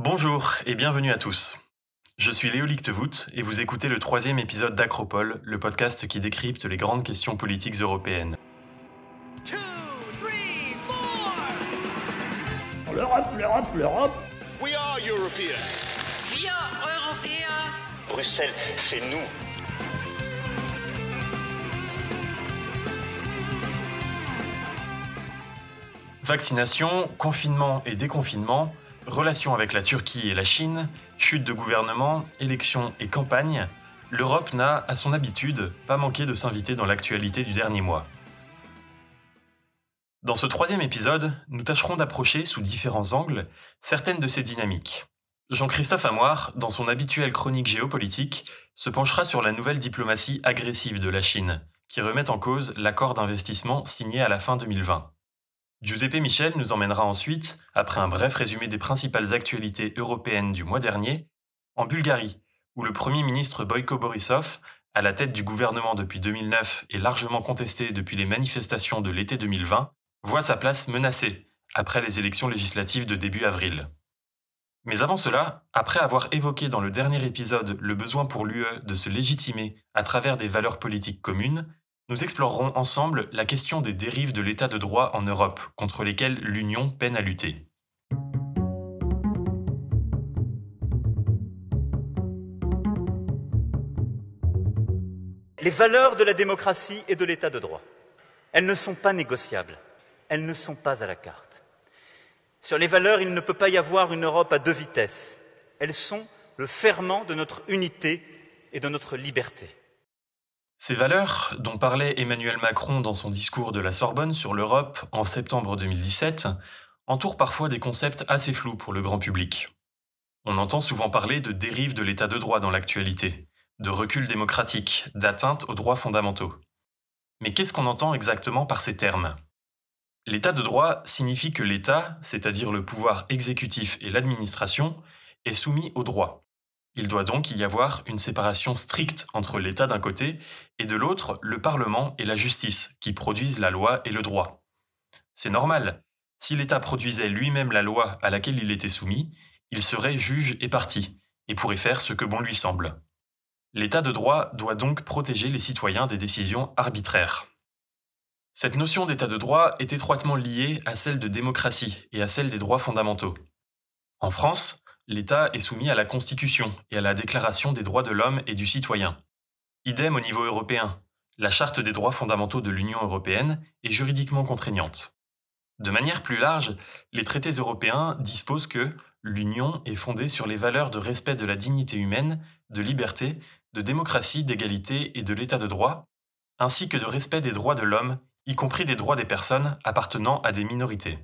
Bonjour et bienvenue à tous. Je suis Léo Lichtvoet et vous écoutez le troisième épisode d'Acropole, le podcast qui décrypte les grandes questions politiques européennes. L'Europe, l'Europe, l'Europe We are European. Wir Europäer. Bruxelles, c'est nous. Vaccination, confinement et déconfinement, relations avec la Turquie et la Chine, chute de gouvernement, élections et campagne, l'Europe n'a, à son habitude, pas manqué de s'inviter dans l'actualité du dernier mois. Dans ce troisième épisode, nous tâcherons d'approcher sous différents angles certaines de ces dynamiques. Jean-Christophe Amoir, dans son habituelle chronique géopolitique, se penchera sur la nouvelle diplomatie agressive de la Chine, qui remet en cause l'accord d'investissement signé à la fin 2020. Giuseppe Michel nous emmènera ensuite, après un bref résumé des principales actualités européennes du mois dernier, en Bulgarie, où le Premier ministre Boyko Borisov, à la tête du gouvernement depuis 2009 et largement contesté depuis les manifestations de l'été 2020, voit sa place menacée après les élections législatives de début avril. Mais avant cela, après avoir évoqué dans le dernier épisode le besoin pour l'UE de se légitimer à travers des valeurs politiques communes, nous explorerons ensemble la question des dérives de l'état de droit en Europe, contre lesquelles l'Union peine à lutter. Les valeurs de la démocratie et de l'état de droit, elles ne sont pas négociables, elles ne sont pas à la carte. Sur les valeurs, il ne peut pas y avoir une Europe à deux vitesses. Elles sont le ferment de notre unité et de notre liberté. Ces valeurs, dont parlait Emmanuel Macron dans son discours de la Sorbonne sur l'Europe en septembre 2017, entourent parfois des concepts assez flous pour le grand public. On entend souvent parler de dérive de l'état de droit dans l'actualité, de recul démocratique, d'atteinte aux droits fondamentaux. Mais qu'est-ce qu'on entend exactement par ces termes? L'état de droit signifie que l'État, c'est-à-dire le pouvoir exécutif et l'administration, est soumis au droit, il doit donc y avoir une séparation stricte entre l'État d'un côté et de l'autre le Parlement et la justice, qui produisent la loi et le droit. C'est normal. Si l'État produisait lui-même la loi à laquelle il était soumis, il serait juge et parti, et pourrait faire ce que bon lui semble. L'État de droit doit donc protéger les citoyens des décisions arbitraires. Cette notion d'État de droit est étroitement liée à celle de démocratie et à celle des droits fondamentaux. En France, l'État est soumis à la Constitution et à la Déclaration des droits de l'homme et du citoyen. Idem au niveau européen. La Charte des droits fondamentaux de l'Union européenne est juridiquement contraignante. De manière plus large, les traités européens disposent que l'Union est fondée sur les valeurs de respect de la dignité humaine, de liberté, de démocratie, d'égalité et de l'état de droit, ainsi que de respect des droits de l'homme, y compris des droits des personnes appartenant à des minorités.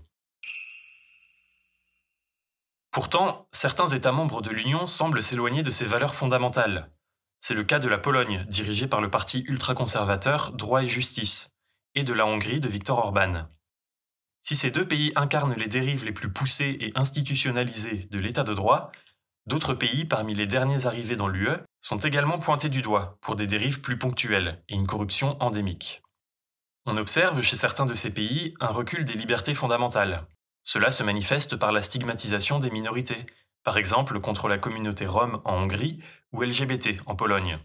Pourtant, certains États membres de l'Union semblent s'éloigner de ces valeurs fondamentales. C'est le cas de la Pologne, dirigée par le parti ultra-conservateur Droit et Justice, et de la Hongrie de Viktor Orban. Si ces deux pays incarnent les dérives les plus poussées et institutionnalisées de l'état de droit, d'autres pays parmi les derniers arrivés dans l'UE sont également pointés du doigt pour des dérives plus ponctuelles et une corruption endémique. On observe chez certains de ces pays un recul des libertés fondamentales, cela se manifeste par la stigmatisation des minorités, par exemple contre la communauté rome en Hongrie ou LGBT en Pologne.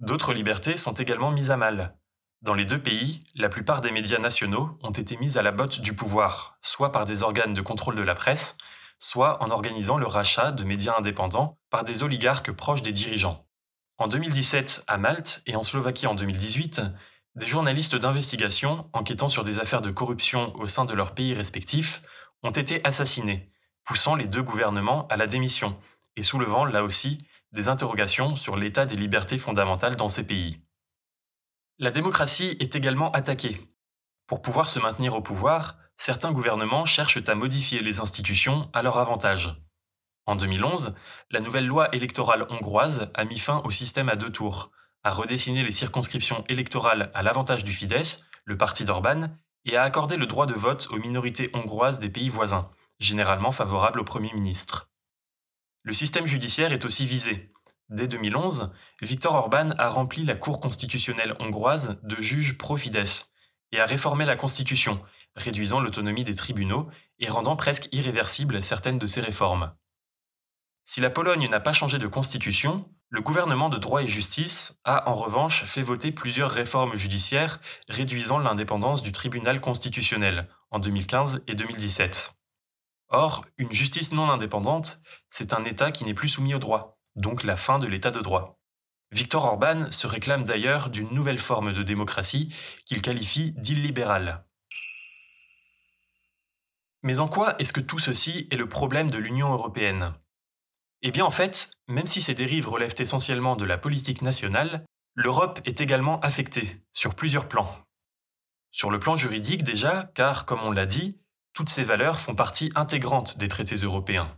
D'autres libertés sont également mises à mal. Dans les deux pays, la plupart des médias nationaux ont été mis à la botte du pouvoir, soit par des organes de contrôle de la presse, soit en organisant le rachat de médias indépendants par des oligarques proches des dirigeants. En 2017, à Malte et en Slovaquie en 2018, des journalistes d'investigation, enquêtant sur des affaires de corruption au sein de leurs pays respectifs, ont été assassinés, poussant les deux gouvernements à la démission et soulevant là aussi des interrogations sur l'état des libertés fondamentales dans ces pays. La démocratie est également attaquée. Pour pouvoir se maintenir au pouvoir, certains gouvernements cherchent à modifier les institutions à leur avantage. En 2011, la nouvelle loi électorale hongroise a mis fin au système à deux tours, a redessiné les circonscriptions électorales à l'avantage du Fidesz, le parti d'Orban, et a accordé le droit de vote aux minorités hongroises des pays voisins, généralement favorables au Premier ministre. Le système judiciaire est aussi visé. Dès 2011, Viktor Orban a rempli la Cour constitutionnelle hongroise de juges pro-Fidesz et a réformé la Constitution, réduisant l'autonomie des tribunaux et rendant presque irréversibles certaines de ses réformes. Si la Pologne n'a pas changé de constitution, le gouvernement de droit et justice a en revanche fait voter plusieurs réformes judiciaires réduisant l'indépendance du tribunal constitutionnel en 2015 et 2017. Or, une justice non indépendante, c'est un État qui n'est plus soumis au droit, donc la fin de l'État de droit. Victor Orban se réclame d'ailleurs d'une nouvelle forme de démocratie qu'il qualifie d'illibérale. Mais en quoi est-ce que tout ceci est le problème de l'Union européenne? Eh bien en fait, même si ces dérives relèvent essentiellement de la politique nationale, l'Europe est également affectée, sur plusieurs plans. Sur le plan juridique déjà, car comme on l'a dit, toutes ces valeurs font partie intégrante des traités européens.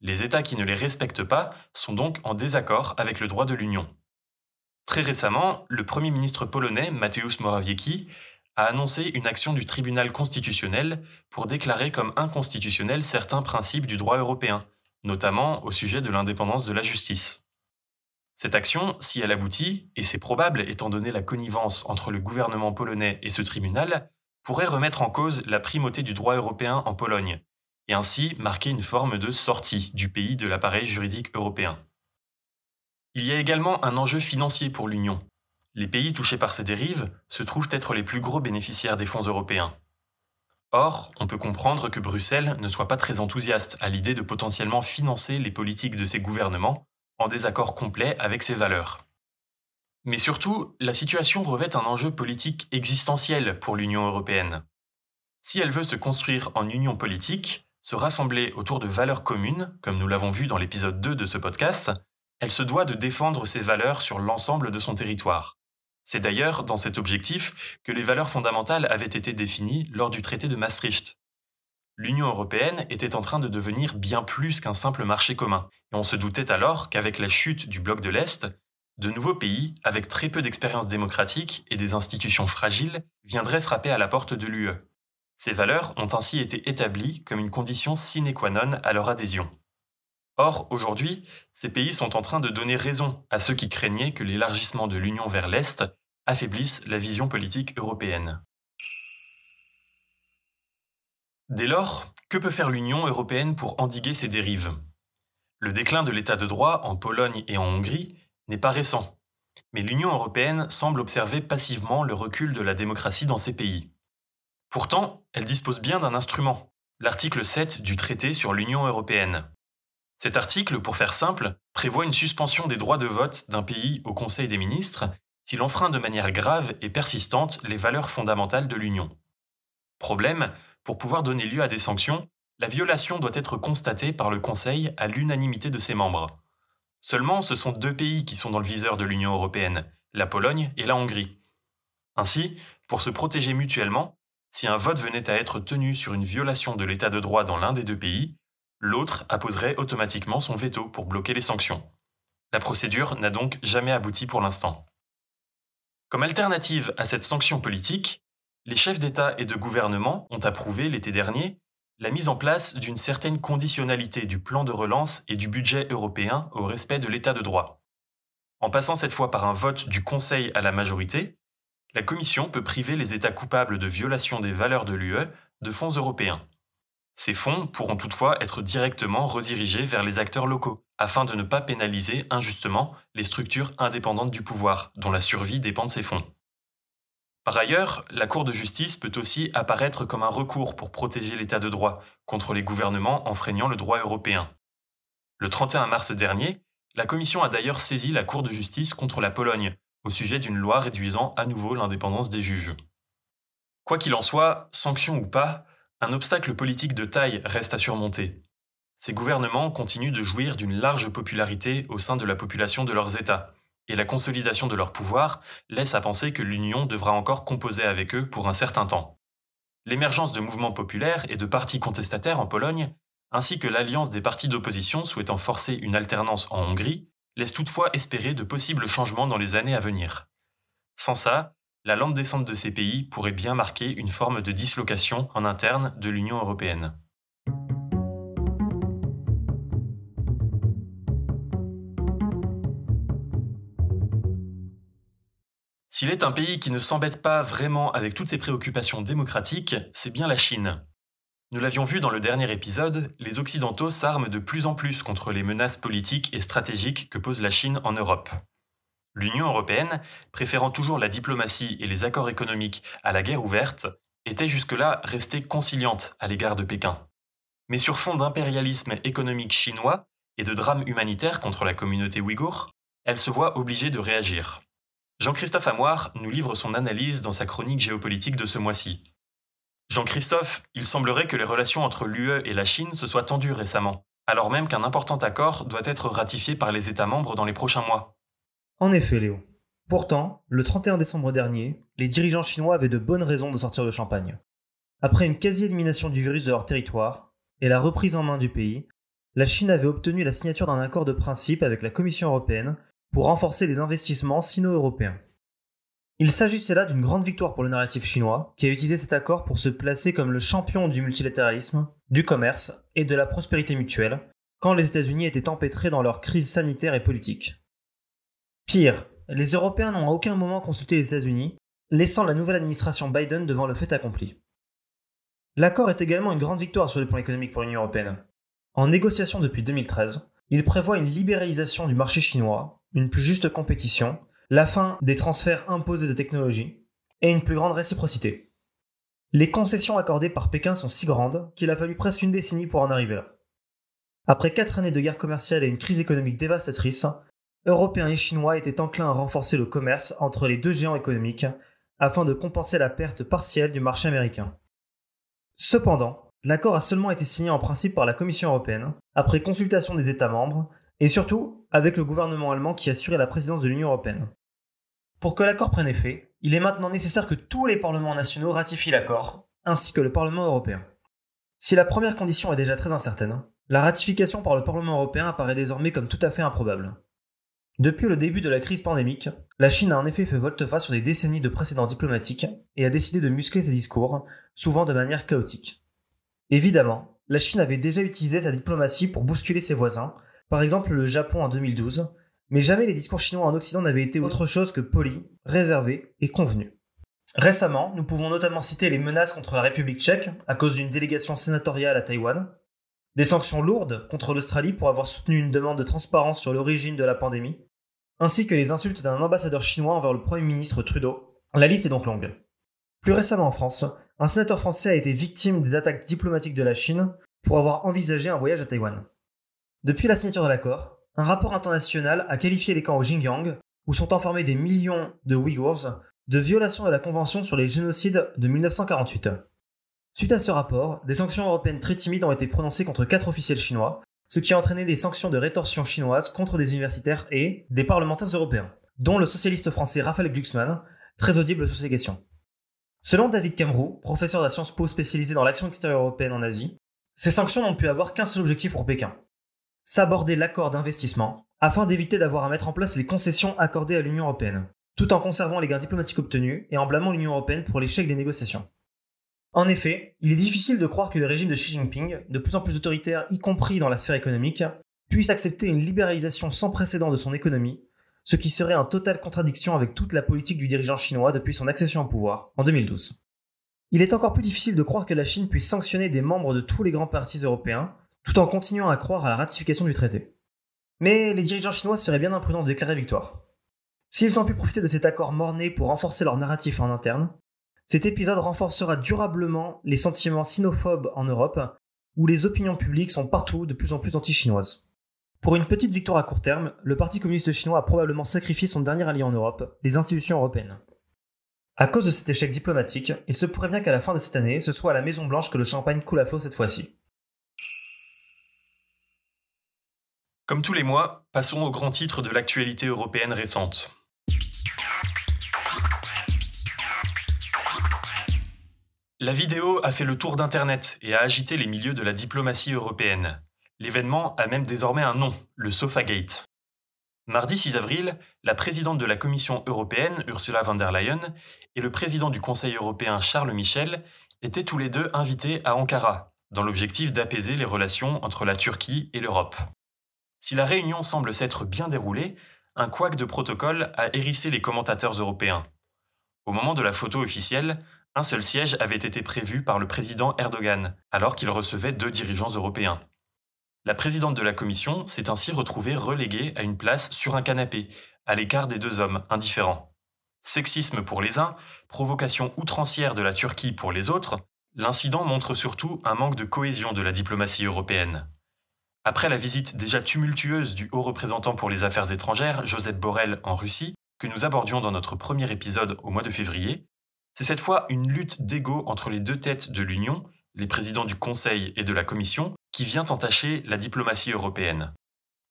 Les États qui ne les respectent pas sont donc en désaccord avec le droit de l'Union. Très récemment, le Premier ministre polonais Mateusz Morawiecki a annoncé une action du tribunal constitutionnel pour déclarer comme inconstitutionnels certains principes du droit européen, notamment au sujet de l'indépendance de la justice. Cette action, si elle aboutit, et c'est probable étant donné la connivence entre le gouvernement polonais et ce tribunal, pourrait remettre en cause la primauté du droit européen en Pologne, et ainsi marquer une forme de sortie du pays de l'appareil juridique européen. Il y a également un enjeu financier pour l'Union. Les pays touchés par ces dérives se trouvent être les plus gros bénéficiaires des fonds européens. Or, on peut comprendre que Bruxelles ne soit pas très enthousiaste à l'idée de potentiellement financer les politiques de ses gouvernements en désaccord complet avec ses valeurs. Mais surtout, la situation revêt un enjeu politique existentiel pour l'Union européenne. Si elle veut se construire en union politique, se rassembler autour de valeurs communes, comme nous l'avons vu dans l'épisode 2 de ce podcast, elle se doit de défendre ces valeurs sur l'ensemble de son territoire. C'est d'ailleurs dans cet objectif que les valeurs fondamentales avaient été définies lors du traité de Maastricht. L'Union européenne était en train de devenir bien plus qu'un simple marché commun, et on se doutait alors qu'avec la chute du bloc de l'Est, de nouveaux pays, avec très peu d'expérience démocratique et des institutions fragiles, viendraient frapper à la porte de l'UE. Ces valeurs ont ainsi été établies comme une condition sine qua non à leur adhésion. Or, aujourd'hui, ces pays sont en train de donner raison à ceux qui craignaient que l'élargissement de l'Union vers l'Est affaiblisse la vision politique européenne. Dès lors, que peut faire l'Union européenne pour endiguer ces dérives? Le déclin de l'état de droit en Pologne et en Hongrie n'est pas récent, mais l'Union européenne semble observer passivement le recul de la démocratie dans ces pays. Pourtant, elle dispose bien d'un instrument, l'article 7 du traité sur l'Union européenne. Cet article, pour faire simple, prévoit une suspension des droits de vote d'un pays au Conseil des ministres s'il enfreint de manière grave et persistante les valeurs fondamentales de l'Union. Problème, pour pouvoir donner lieu à des sanctions, la violation doit être constatée par le Conseil à l'unanimité de ses membres. Seulement, ce sont deux pays qui sont dans le viseur de l'Union européenne, la Pologne et la Hongrie. Ainsi, pour se protéger mutuellement, si un vote venait à être tenu sur une violation de l'état de droit dans l'un des deux pays, l'autre apposerait automatiquement son veto pour bloquer les sanctions. La procédure n'a donc jamais abouti pour l'instant. Comme alternative à cette sanction politique, les chefs d'État et de gouvernement ont approuvé l'été dernier la mise en place d'une certaine conditionnalité du plan de relance et du budget européen au respect de l'état de droit. En passant cette fois par un vote du Conseil à la majorité, la Commission peut priver les États coupables de violation des valeurs de l'UE de fonds européens. Ces fonds pourront toutefois être directement redirigés vers les acteurs locaux, afin de ne pas pénaliser injustement les structures indépendantes du pouvoir, dont la survie dépend de ces fonds. Par ailleurs, la Cour de justice peut aussi apparaître comme un recours pour protéger l'état de droit contre les gouvernements enfreignant le droit européen. Le 31 mars dernier, la Commission a d'ailleurs saisi la Cour de justice contre la Pologne au sujet d'une loi réduisant à nouveau l'indépendance des juges. Quoi qu'il en soit, sanction ou pas, un obstacle politique de taille reste à surmonter. Ces gouvernements continuent de jouir d'une large popularité au sein de la population de leurs États, et la consolidation de leur pouvoir laisse à penser que l'Union devra encore composer avec eux pour un certain temps. L'émergence de mouvements populaires et de partis contestataires en Pologne, ainsi que l'alliance des partis d'opposition souhaitant forcer une alternance en Hongrie, laisse toutefois espérer de possibles changements dans les années à venir. Sans ça, la lente descente de ces pays pourrait bien marquer une forme de dislocation en interne de l'Union européenne. S'il est un pays qui ne s'embête pas vraiment avec toutes ses préoccupations démocratiques, c'est bien la Chine. Nous l'avions vu dans le dernier épisode, les Occidentaux s'arment de plus en plus contre les menaces politiques et stratégiques que pose la Chine en Europe. L'Union européenne, préférant toujours la diplomatie et les accords économiques à la guerre ouverte, était jusque-là restée conciliante à l'égard de Pékin. Mais sur fond d'impérialisme économique chinois et de drame humanitaire contre la communauté ouïghour, elle se voit obligée de réagir. Jean-Christophe Amoir nous livre son analyse dans sa chronique géopolitique de ce mois-ci. Jean-Christophe, il semblerait que les relations entre l'UE et la Chine se soient tendues récemment, alors même qu'un important accord doit être ratifié par les États membres dans les prochains mois. En effet, Léo. Pourtant, le 31 décembre dernier, les dirigeants chinois avaient de bonnes raisons de sortir de Champagne. Après une quasi-élimination du virus de leur territoire et la reprise en main du pays, la Chine avait obtenu la signature d'un accord de principe avec la Commission européenne pour renforcer les investissements sino-européens. Il s'agissait là d'une grande victoire pour le narratif chinois, qui a utilisé cet accord pour se placer comme le champion du multilatéralisme, du commerce et de la prospérité mutuelle, quand les États-Unis étaient empêtrés dans leur crise sanitaire et politique. Pire, les Européens n'ont à aucun moment consulté les États-Unis, laissant la nouvelle administration Biden devant le fait accompli. L'accord est également une grande victoire sur le plan économique pour l'Union européenne. En négociation depuis 2013, il prévoit une libéralisation du marché chinois, une plus juste compétition la fin des transferts imposés de technologie et une plus grande réciprocité. Les concessions accordées par Pékin sont si grandes qu'il a fallu presque une décennie pour en arriver là. Après quatre années de guerre commerciale et une crise économique dévastatrice, Européens et Chinois étaient enclins à renforcer le commerce entre les deux géants économiques afin de compenser la perte partielle du marché américain. Cependant, l'accord a seulement été signé en principe par la Commission européenne, après consultation des États membres et surtout avec le gouvernement allemand qui assurait la présidence de l'Union européenne. Pour que l'accord prenne effet, il est maintenant nécessaire que tous les parlements nationaux ratifient l'accord, ainsi que le Parlement européen. Si la première condition est déjà très incertaine, la ratification par le Parlement européen apparaît désormais comme tout à fait improbable. Depuis le début de la crise pandémique, la Chine a en effet fait volte-face sur des décennies de précédents diplomatiques et a décidé de muscler ses discours, souvent de manière chaotique. Évidemment, la Chine avait déjà utilisé sa diplomatie pour bousculer ses voisins, par exemple le Japon en 2012, mais jamais les discours chinois en Occident n'avaient été autre chose que polis, réservés et convenus. Récemment, nous pouvons notamment citer les menaces contre la République tchèque à cause d'une délégation sénatoriale à Taïwan, des sanctions lourdes contre l'Australie pour avoir soutenu une demande de transparence sur l'origine de la pandémie, ainsi que les insultes d'un ambassadeur chinois envers le Premier ministre Trudeau. La liste est donc longue. Plus récemment en France, un sénateur français a été victime des attaques diplomatiques de la Chine pour avoir envisagé un voyage à Taïwan. Depuis la signature de l'accord, un rapport international a qualifié les camps au Xinjiang, où sont enfermés des millions de Ouïghours, de violation de la Convention sur les génocides de 1948. Suite à ce rapport, des sanctions européennes très timides ont été prononcées contre quatre officiels chinois, ce qui a entraîné des sanctions de rétorsion chinoises contre des universitaires et des parlementaires européens, dont le socialiste français Raphaël Glucksmann, très audible sur ces questions. Selon David Camroux, professeur de la Sciences Po spécialisé dans l'action extérieure européenne en Asie, ces sanctions n'ont pu avoir qu'un seul objectif pour Pékin, s'aborder l'accord d'investissement afin d'éviter d'avoir à mettre en place les concessions accordées à l'Union européenne, tout en conservant les gains diplomatiques obtenus et en blâmant l'Union européenne pour l'échec des négociations. En effet, il est difficile de croire que le régime de Xi Jinping, de plus en plus autoritaire y compris dans la sphère économique, puisse accepter une libéralisation sans précédent de son économie, ce qui serait en totale contradiction avec toute la politique du dirigeant chinois depuis son accession au pouvoir, en 2012. Il est encore plus difficile de croire que la Chine puisse sanctionner des membres de tous les grands partis européens, tout en continuant à croire à la ratification du traité. Mais les dirigeants chinois seraient bien imprudents de déclarer victoire. S'ils ont pu profiter de cet accord morné pour renforcer leur narratif en interne, cet épisode renforcera durablement les sentiments sinophobes en Europe, où les opinions publiques sont partout de plus en plus anti-chinoises. Pour une petite victoire à court terme, le Parti communiste chinois a probablement sacrifié son dernier allié en Europe, les institutions européennes. À cause de cet échec diplomatique, il se pourrait bien qu'à la fin de cette année, ce soit à la Maison Blanche que le champagne coule à flot cette fois-ci. Comme tous les mois, passons aux grands titres de l'actualité européenne récente. La vidéo a fait le tour d'Internet et a agité les milieux de la diplomatie européenne. L'événement a même désormais un nom, le Sofagate. Mardi 6 avril, la présidente de la Commission européenne, Ursula von der Leyen, et le président du Conseil européen, Charles Michel, étaient tous les deux invités à Ankara, dans l'objectif d'apaiser les relations entre la Turquie et l'Europe. Si la réunion semble s'être bien déroulée, un couac de protocole a hérissé les commentateurs européens. Au moment de la photo officielle, Un seul siège avait été prévu par le président Erdogan, alors qu'il recevait deux dirigeants européens. La présidente de la commission s'est ainsi retrouvée reléguée à une place sur un canapé, à l'écart des deux hommes indifférents. Sexisme pour les uns, provocation outrancière de la Turquie pour les autres, l'incident montre surtout un manque de cohésion de la diplomatie européenne. Après la visite déjà tumultueuse du haut représentant pour les affaires étrangères, Joseph Borrell, en Russie, que nous abordions dans notre premier épisode au mois de février, c'est cette fois une lutte d'ego entre les deux têtes de l'Union, les présidents du Conseil et de la Commission, qui vient entacher la diplomatie européenne.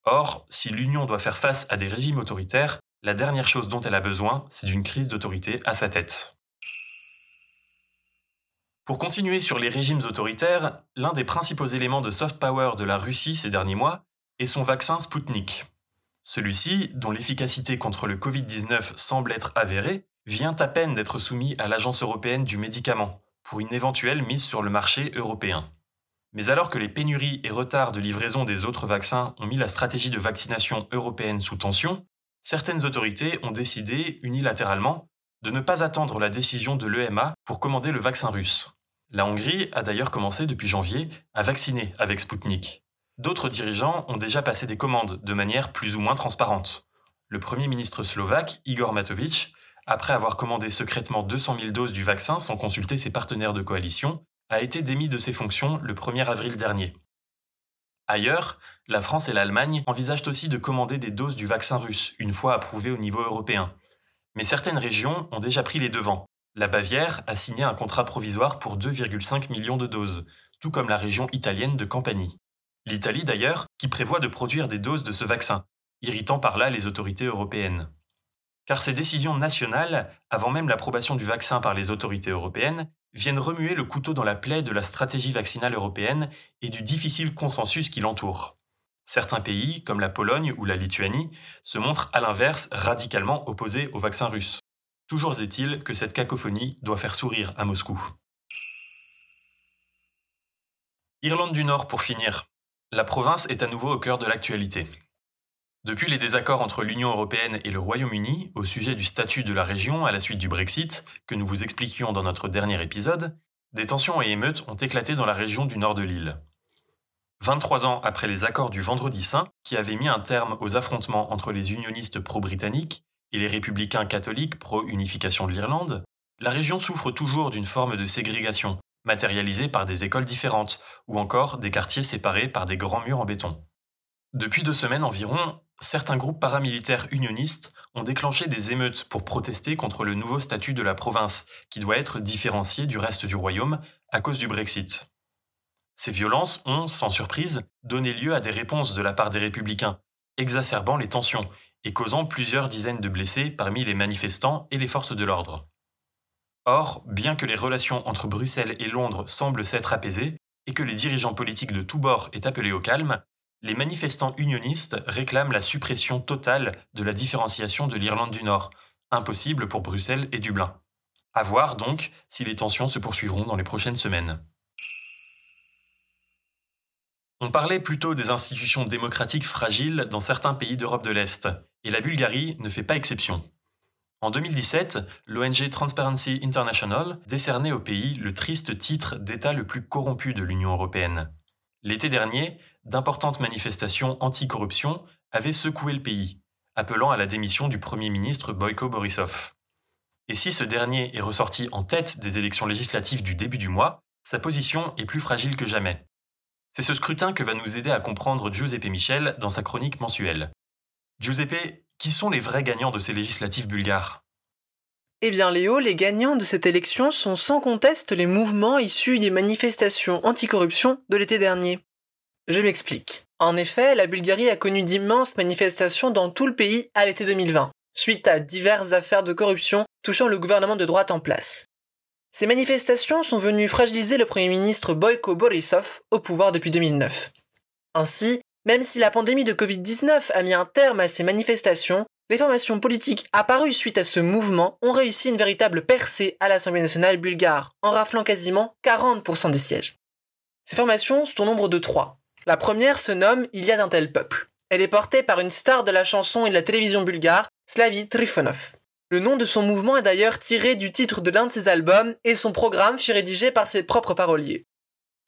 Or, si l'Union doit faire face à des régimes autoritaires, la dernière chose dont elle a besoin, c'est d'une crise d'autorité à sa tête. Pour continuer sur les régimes autoritaires, l'un des principaux éléments de soft power de la Russie ces derniers mois est son vaccin Sputnik. Celui-ci, dont l'efficacité contre le Covid-19 semble être avérée, vient à peine d'être soumis à l'Agence européenne du médicament pour une éventuelle mise sur le marché européen. Mais alors que les pénuries et retards de livraison des autres vaccins ont mis la stratégie de vaccination européenne sous tension, certaines autorités ont décidé unilatéralement de ne pas attendre la décision de l'EMA pour commander le vaccin russe. La Hongrie a d'ailleurs commencé depuis janvier à vacciner avec Sputnik. D'autres dirigeants ont déjà passé des commandes de manière plus ou moins transparente. Le Premier ministre slovaque, Igor Matovic, après avoir commandé secrètement 200 000 doses du vaccin sans consulter ses partenaires de coalition, a été démis de ses fonctions le 1er avril dernier. Ailleurs, la France et l'Allemagne envisagent aussi de commander des doses du vaccin russe, une fois approuvé au niveau européen. Mais certaines régions ont déjà pris les devants. La Bavière a signé un contrat provisoire pour 2,5 millions de doses, tout comme la région italienne de Campanie. L'Italie d'ailleurs, qui prévoit de produire des doses de ce vaccin, irritant par là les autorités européennes. Car ces décisions nationales, avant même l'approbation du vaccin par les autorités européennes, viennent remuer le couteau dans la plaie de la stratégie vaccinale européenne et du difficile consensus qui l'entoure. Certains pays, comme la Pologne ou la Lituanie, se montrent à l'inverse radicalement opposés au vaccin russe. Toujours est-il que cette cacophonie doit faire sourire à Moscou. Irlande du Nord pour finir. La province est à nouveau au cœur de l'actualité. Depuis les désaccords entre l'Union européenne et le Royaume-Uni au sujet du statut de la région à la suite du Brexit, que nous vous expliquions dans notre dernier épisode, des tensions et émeutes ont éclaté dans la région du nord de l'île. 23 ans après les accords du Vendredi Saint, qui avaient mis un terme aux affrontements entre les unionistes pro-britanniques et les républicains catholiques pro-unification de l'Irlande, la région souffre toujours d'une forme de ségrégation, matérialisée par des écoles différentes, ou encore des quartiers séparés par des grands murs en béton. Depuis deux semaines environ, certains groupes paramilitaires unionistes ont déclenché des émeutes pour protester contre le nouveau statut de la province, qui doit être différencié du reste du royaume à cause du Brexit. Ces violences ont, sans surprise, donné lieu à des réponses de la part des républicains, exacerbant les tensions et causant plusieurs dizaines de blessés parmi les manifestants et les forces de l'ordre. Or, bien que les relations entre Bruxelles et Londres semblent s'être apaisées et que les dirigeants politiques de tous bords aient appelé au calme, les manifestants unionistes réclament la suppression totale de la différenciation de l'Irlande du Nord, impossible pour Bruxelles et Dublin. À voir donc si les tensions se poursuivront dans les prochaines semaines. On parlait plutôt des institutions démocratiques fragiles dans certains pays d'Europe de l'Est, et la Bulgarie ne fait pas exception. En 2017, l'ONG Transparency International décernait au pays le triste titre d'État le plus corrompu de l'Union européenne. L'été dernier, d'importantes manifestations anti-corruption avaient secoué le pays, appelant à la démission du Premier ministre Boyko Borisov. Et si ce dernier est ressorti en tête des élections législatives du début du mois, sa position est plus fragile que jamais. C'est ce scrutin que va nous aider à comprendre Giuseppe Michel dans sa chronique mensuelle. Giuseppe, qui sont les vrais gagnants de ces législatives bulgares? Eh bien Léo, les gagnants de cette élection sont sans conteste les mouvements issus des manifestations anticorruption de l'été dernier. Je m'explique. En effet, la Bulgarie a connu d'immenses manifestations dans tout le pays à l'été 2020, suite à diverses affaires de corruption touchant le gouvernement de droite en place. Ces manifestations sont venues fragiliser le Premier ministre Boyko Borisov au pouvoir depuis 2009. Ainsi, même si la pandémie de Covid-19 a mis un terme à ces manifestations, les formations politiques apparues suite à ce mouvement ont réussi une véritable percée à l'Assemblée nationale bulgare, en raflant quasiment 40% des sièges. Ces formations sont au nombre de trois. La première se nomme Il y a d'un tel peuple. Elle est portée par une star de la chanson et de la télévision bulgare, Slavi Trifonov. Le nom de son mouvement est d'ailleurs tiré du titre de l'un de ses albums et son programme fut rédigé par ses propres paroliers.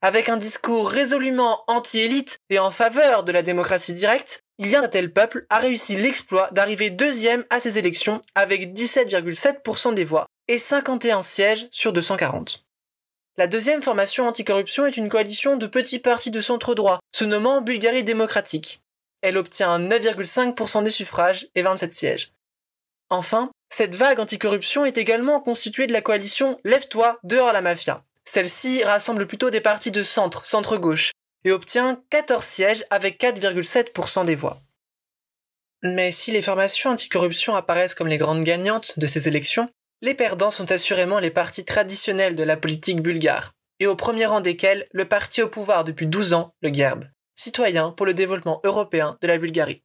Avec un discours résolument anti-élite et en faveur de la démocratie directe, il y a un tel peuple a réussi l'exploit d'arriver deuxième à ces élections avec 17,7% des voix et 51 sièges sur 240. La deuxième formation anticorruption est une coalition de petits partis de centre-droit, se nommant Bulgarie démocratique. Elle obtient 9,5% des suffrages et 27 sièges. Enfin, cette vague anticorruption est également constituée de la coalition Lève-toi, dehors la mafia. Celle-ci rassemble plutôt des partis de centre, centre-gauche, et obtient 14 sièges avec 4,7% des voix. Mais si les formations anticorruption apparaissent comme les grandes gagnantes de ces élections, les perdants sont assurément les partis traditionnels de la politique bulgare, et au premier rang desquels le parti au pouvoir depuis 12 ans, le GERB, citoyen pour le développement européen de la Bulgarie.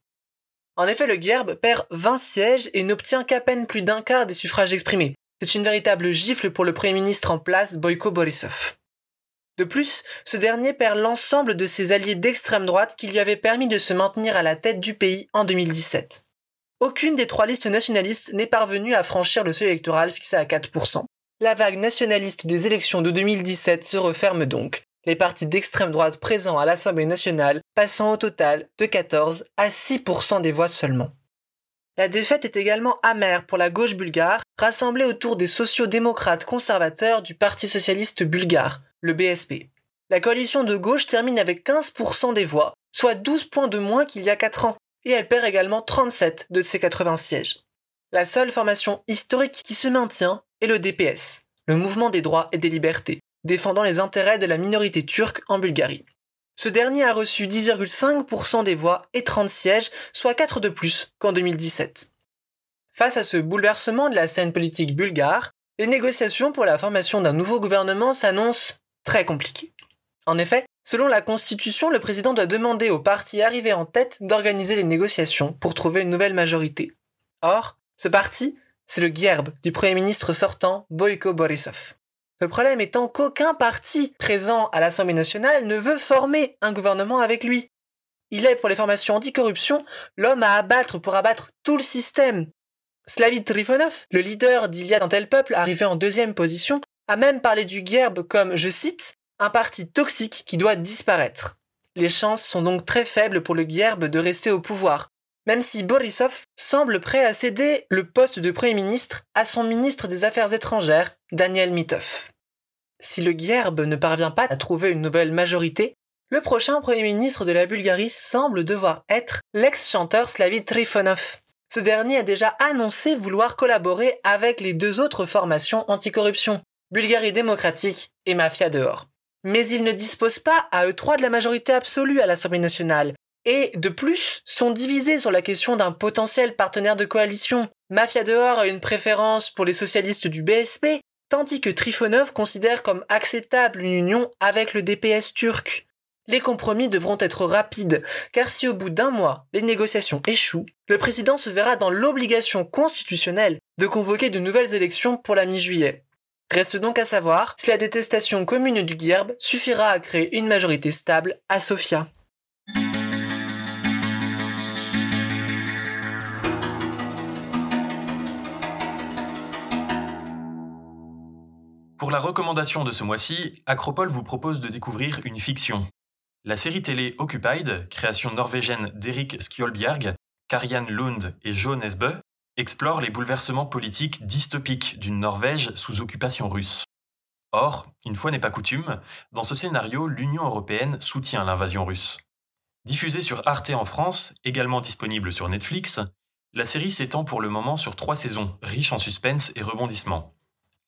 En effet, le GERB perd 20 sièges et n'obtient qu'à peine plus d'un quart des suffrages exprimés. C'est une véritable gifle pour le Premier ministre en place, Boyko Borisov. De plus, ce dernier perd l'ensemble de ses alliés d'extrême droite qui lui avaient permis de se maintenir à la tête du pays en 2017. Aucune des trois listes nationalistes n'est parvenue à franchir le seuil électoral fixé à 4%. La vague nationaliste des élections de 2017 se referme donc, les partis d'extrême droite présents à l'Assemblée nationale passant au total de 14 à 6% des voix seulement. La défaite est également amère pour la gauche bulgare, rassemblée autour des sociaux-démocrates conservateurs du Parti socialiste bulgare, le BSP. La coalition de gauche termine avec 15% des voix, soit 12 points de moins qu'il y a 4 ans, et elle perd également 37 de ses 80 sièges. La seule formation historique qui se maintient est le DPS, le Mouvement des droits et des libertés, défendant les intérêts de la minorité turque en Bulgarie. Ce dernier a reçu 10,5% des voix et 30 sièges, soit 4 de plus qu'en 2017. Face à ce bouleversement de la scène politique bulgare, les négociations pour la formation d'un nouveau gouvernement s'annoncent très compliquées. En effet, selon la Constitution, le président doit demander au parti arrivé en tête d'organiser les négociations pour trouver une nouvelle majorité. Or, ce parti, c'est le GERB du Premier ministre sortant Boyko Borisov. Le problème étant qu'aucun parti présent à l'Assemblée nationale ne veut former un gouvernement avec lui. Il est pour les formations anticorruption l'homme à abattre pour abattre tout le système. Slavit Trifonov, le leader d'Il y tel peuple arrivé en deuxième position, a même parlé du GERB comme, je cite, un parti toxique qui doit disparaître. Les chances sont donc très faibles pour le GERB de rester au pouvoir, même si Borisov semble prêt à céder le poste de Premier ministre à son ministre des Affaires étrangères, Daniel Mitov. Si le GERB ne parvient pas à trouver une nouvelle majorité, le prochain Premier ministre de la Bulgarie semble devoir être l'ex-chanteur Slavit Trifonov. Ce dernier a déjà annoncé vouloir collaborer avec les deux autres formations anticorruption, Bulgarie démocratique et Mafia dehors. Mais il ne dispose pas à eux trois de la majorité absolue à l'Assemblée nationale, et de plus sont divisés sur la question d'un potentiel partenaire de coalition. Mafia dehors a une préférence pour les socialistes du BSP, tandis que Trifonov considère comme acceptable une union avec le DPS turc. Les compromis devront être rapides, car si au bout d'un mois les négociations échouent, le président se verra dans l'obligation constitutionnelle de convoquer de nouvelles élections pour la mi-juillet. Reste donc à savoir si la détestation commune du GERB suffira à créer une majorité stable à Sofia. Pour la recommandation de ce mois-ci, Acropole vous propose de découvrir une fiction. La série télé Occupied, création norvégienne d'Erik Skjolbjerg, Karian Lund et Jo Nesbø, explore les bouleversements politiques dystopiques d'une Norvège sous occupation russe. Or, une fois n'est pas coutume, dans ce scénario, l'Union européenne soutient l'invasion russe. Diffusée sur Arte en France, également disponible sur Netflix, la série s'étend pour le moment sur trois saisons, riches en suspense et rebondissements.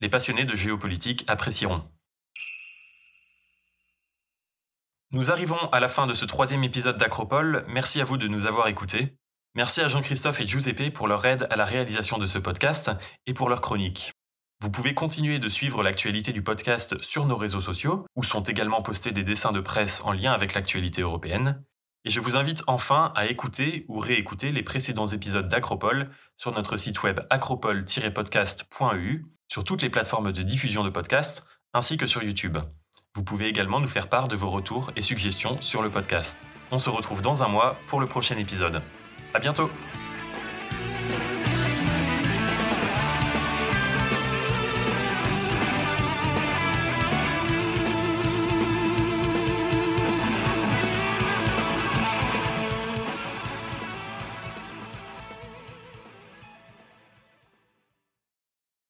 Les passionnés de géopolitique apprécieront. Nous arrivons à la fin de ce troisième épisode d'Acropole. Merci à vous de nous avoir écoutés. Merci à Jean-Christophe et Giuseppe pour leur aide à la réalisation de ce podcast et pour leur chronique. Vous pouvez continuer de suivre l'actualité du podcast sur nos réseaux sociaux, où sont également postés des dessins de presse en lien avec l'actualité européenne. Et je vous invite enfin à écouter ou réécouter les précédents épisodes d'Acropole sur notre site web acropole-podcast.eu sur toutes les plateformes de diffusion de podcasts, ainsi que sur YouTube. Vous pouvez également nous faire part de vos retours et suggestions sur le podcast. On se retrouve dans un mois pour le prochain épisode. À bientôt!